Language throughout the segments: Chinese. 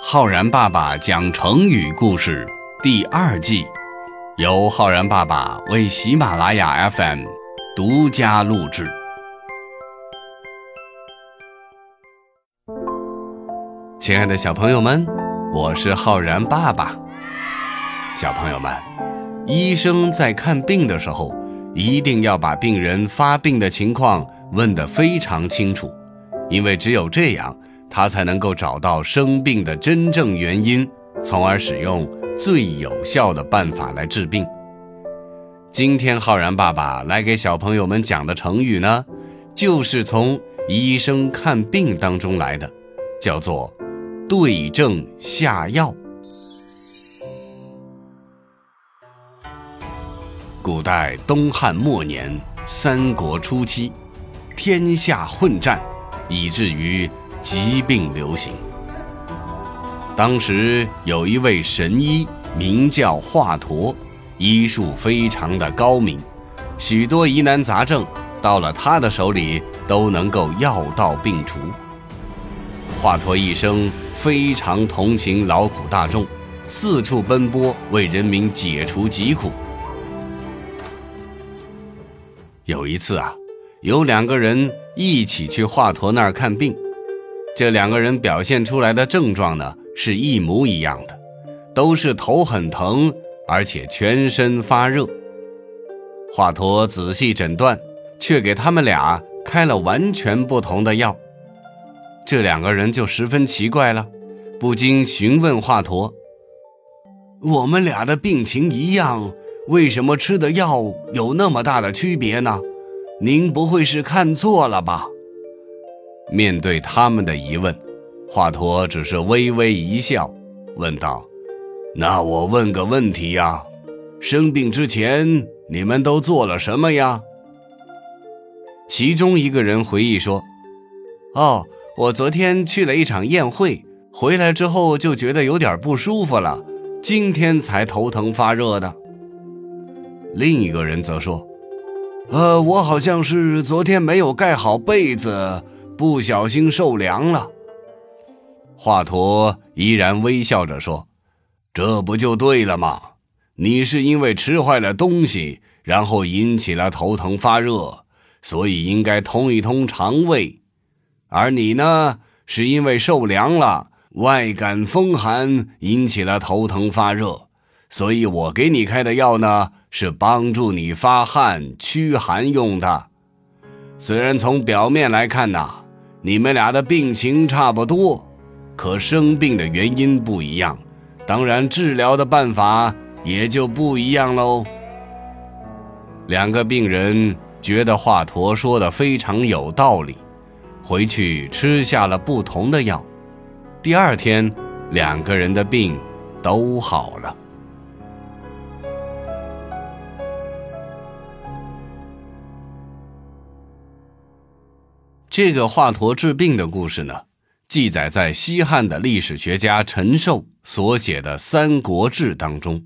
浩然爸爸讲成语故事第二季，由浩然爸爸为喜马拉雅 FM 独家录制。亲爱的小朋友们，我是浩然爸爸。小朋友们，医生在看病的时候，一定要把病人发病的情况问得非常清楚，因为只有这样。他才能够找到生病的真正原因，从而使用最有效的办法来治病。今天浩然爸爸来给小朋友们讲的成语呢，就是从医生看病当中来的，叫做“对症下药”。古代东汉末年、三国初期，天下混战，以至于。疾病流行，当时有一位神医，名叫华佗，医术非常的高明，许多疑难杂症到了他的手里都能够药到病除。华佗一生非常同情劳苦大众，四处奔波为人民解除疾苦。有一次啊，有两个人一起去华佗那儿看病。这两个人表现出来的症状呢，是一模一样的，都是头很疼，而且全身发热。华佗仔细诊断，却给他们俩开了完全不同的药。这两个人就十分奇怪了，不禁询问华佗：“我们俩的病情一样，为什么吃的药有那么大的区别呢？您不会是看错了吧？”面对他们的疑问，华佗只是微微一笑，问道：“那我问个问题呀，生病之前你们都做了什么呀？”其中一个人回忆说：“哦，我昨天去了一场宴会，回来之后就觉得有点不舒服了，今天才头疼发热的。”另一个人则说：“呃，我好像是昨天没有盖好被子。”不小心受凉了，华佗依然微笑着说：“这不就对了吗？你是因为吃坏了东西，然后引起了头疼发热，所以应该通一通肠胃；而你呢，是因为受凉了，外感风寒，引起了头疼发热，所以我给你开的药呢，是帮助你发汗驱寒用的。虽然从表面来看呐。”你们俩的病情差不多，可生病的原因不一样，当然治疗的办法也就不一样喽。两个病人觉得华佗说的非常有道理，回去吃下了不同的药。第二天，两个人的病都好了。这个华佗治病的故事呢，记载在西汉的历史学家陈寿所写的《三国志》当中，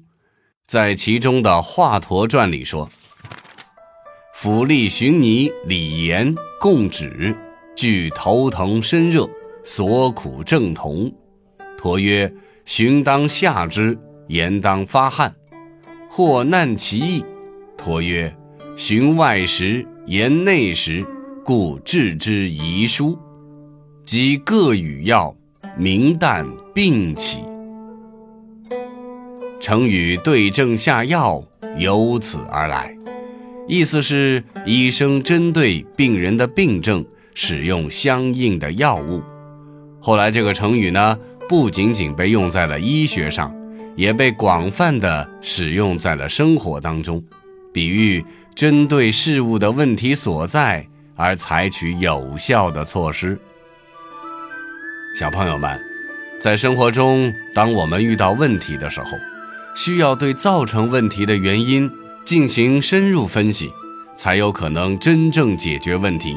在其中的《华佗传》里说：“府吏荀尼、李严、共止，俱头疼身热，所苦正同。佗曰：‘荀当下之，严当发汗。’或难其意。佗曰：‘荀外食，严内食。’”故治之遗书，即各与药，明旦病起。成语“对症下药”由此而来，意思是医生针对病人的病症使用相应的药物。后来，这个成语呢，不仅仅被用在了医学上，也被广泛的使用在了生活当中，比喻针对事物的问题所在。而采取有效的措施。小朋友们，在生活中，当我们遇到问题的时候，需要对造成问题的原因进行深入分析，才有可能真正解决问题。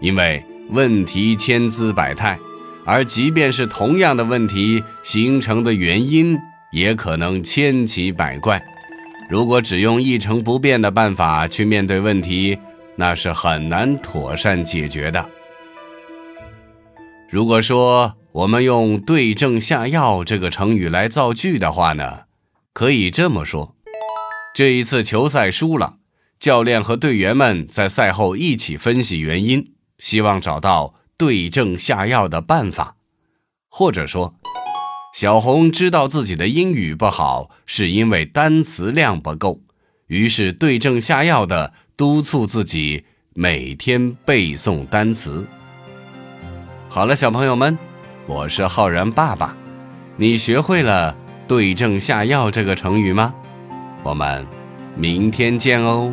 因为问题千姿百态，而即便是同样的问题形成的原因，也可能千奇百怪。如果只用一成不变的办法去面对问题，那是很难妥善解决的。如果说我们用“对症下药”这个成语来造句的话呢，可以这么说：这一次球赛输了，教练和队员们在赛后一起分析原因，希望找到对症下药的办法。或者说，小红知道自己的英语不好，是因为单词量不够，于是对症下药的督促自己每天背诵单词。好了，小朋友们。我是浩然爸爸，你学会了“对症下药”这个成语吗？我们明天见哦。